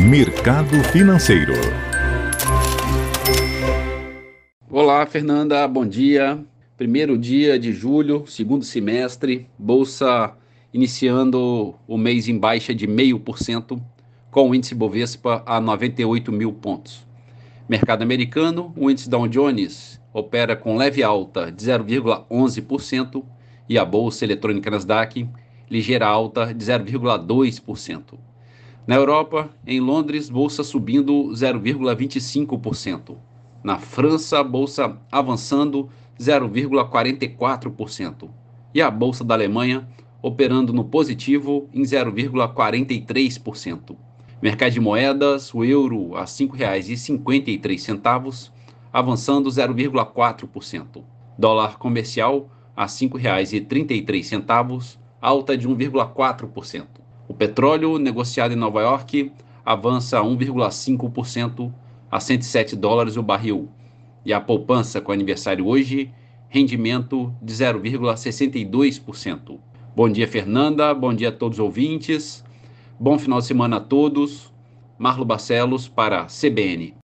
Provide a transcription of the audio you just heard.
Mercado Financeiro. Olá, Fernanda, bom dia. Primeiro dia de julho, segundo semestre, bolsa iniciando o mês em baixa de 0,5%, com o índice Bovespa a 98 mil pontos. Mercado americano, o índice Dow Jones opera com leve alta de 0,11% e a bolsa eletrônica Nasdaq ligeira alta de 0,2%. Na Europa, em Londres, bolsa subindo 0,25%. Na França, bolsa avançando 0,44%. E a bolsa da Alemanha operando no positivo em 0,43%. Mercado de moedas, o euro a R$ 5,53, avançando 0,4%. Dólar comercial a R$ 5,33, alta de 1,4%. O petróleo negociado em Nova York avança 1,5% a 107 dólares o barril. E a poupança com aniversário hoje, rendimento de 0,62%. Bom dia, Fernanda. Bom dia a todos os ouvintes. Bom final de semana a todos. Marlo Barcelos para CBN.